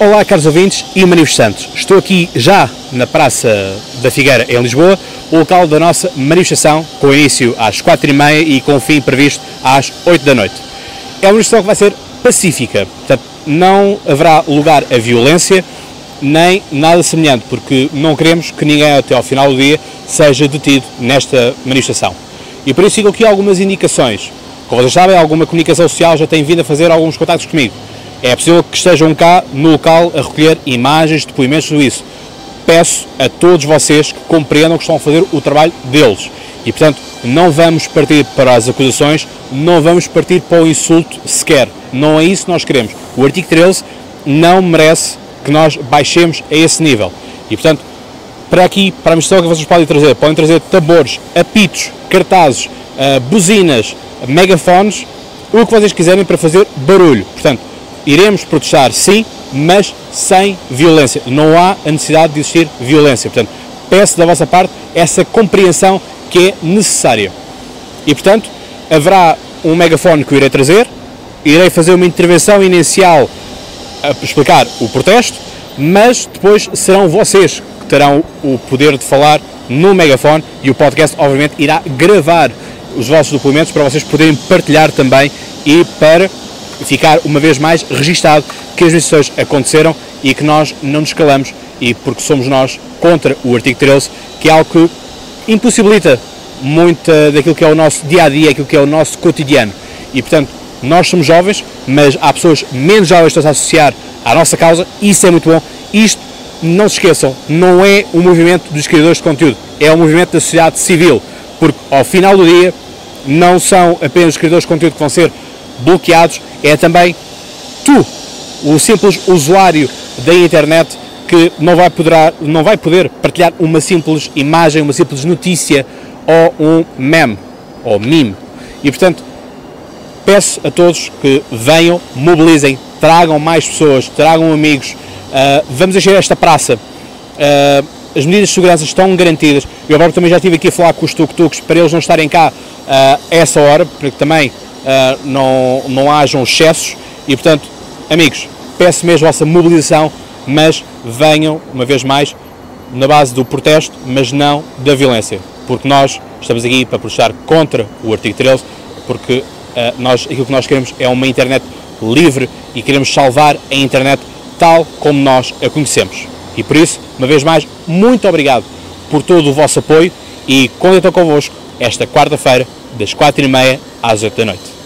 Olá, caros ouvintes e manifestantes. Estou aqui já na Praça da Figueira, em Lisboa, o local da nossa manifestação, com início às quatro e meia e com fim previsto às oito da noite. É uma manifestação que vai ser pacífica, portanto, não haverá lugar a violência nem nada semelhante, porque não queremos que ninguém até ao final do dia seja detido nesta manifestação. E por isso sigo aqui algumas indicações. Como vocês sabem, alguma comunicação social já tem vindo a fazer alguns contactos comigo é possível que estejam cá no local a recolher imagens, depoimentos, tudo isso. Peço a todos vocês que compreendam que estão a fazer o trabalho deles. E, portanto, não vamos partir para as acusações, não vamos partir para o insulto sequer. Não é isso que nós queremos. O artigo 13 não merece que nós baixemos a esse nível. E, portanto, para aqui, para a missão que vocês podem trazer, podem trazer tambores, apitos, cartazes, uh, buzinas, megafones, o que vocês quiserem para fazer barulho. Portanto, iremos protestar sim, mas sem violência. Não há a necessidade de existir violência. Portanto, peço da vossa parte essa compreensão que é necessária. E, portanto, haverá um megafone que eu irei trazer, irei fazer uma intervenção inicial a explicar o protesto, mas depois serão vocês que terão o poder de falar no megafone e o podcast, obviamente, irá gravar os vossos documentos para vocês poderem partilhar também e para ficar uma vez mais registado que as decisões aconteceram e que nós não nos calamos e porque somos nós contra o artigo 13, que é algo que impossibilita muito daquilo que é o nosso dia a dia, aquilo que é o nosso cotidiano. E portanto, nós somos jovens, mas há pessoas menos jovens que estão a associar à nossa causa, isso é muito bom. Isto, não se esqueçam, não é um movimento dos criadores de conteúdo, é um movimento da sociedade civil, porque ao final do dia não são apenas os criadores de conteúdo que vão ser bloqueados, é também tu, o simples usuário da internet, que não vai, poderá, não vai poder partilhar uma simples imagem, uma simples notícia ou um meme ou meme. E portanto, peço a todos que venham, mobilizem, tragam mais pessoas, tragam amigos, uh, vamos encher esta praça. Uh, as medidas de segurança estão garantidas. Eu agora também já estive aqui a falar com os tuk-tuks para eles não estarem cá uh, a essa hora, porque também uh, não, não hajam excessos e, portanto, amigos, peço mesmo a vossa mobilização, mas venham, uma vez mais, na base do protesto, mas não da violência, porque nós estamos aqui para protestar contra o artigo 13, porque uh, nós, aquilo que nós queremos é uma internet livre e queremos salvar a internet tal como nós a conhecemos. E por isso, uma vez mais, muito obrigado por todo o vosso apoio e conto convosco esta quarta-feira, das 4h30 às 8 da noite.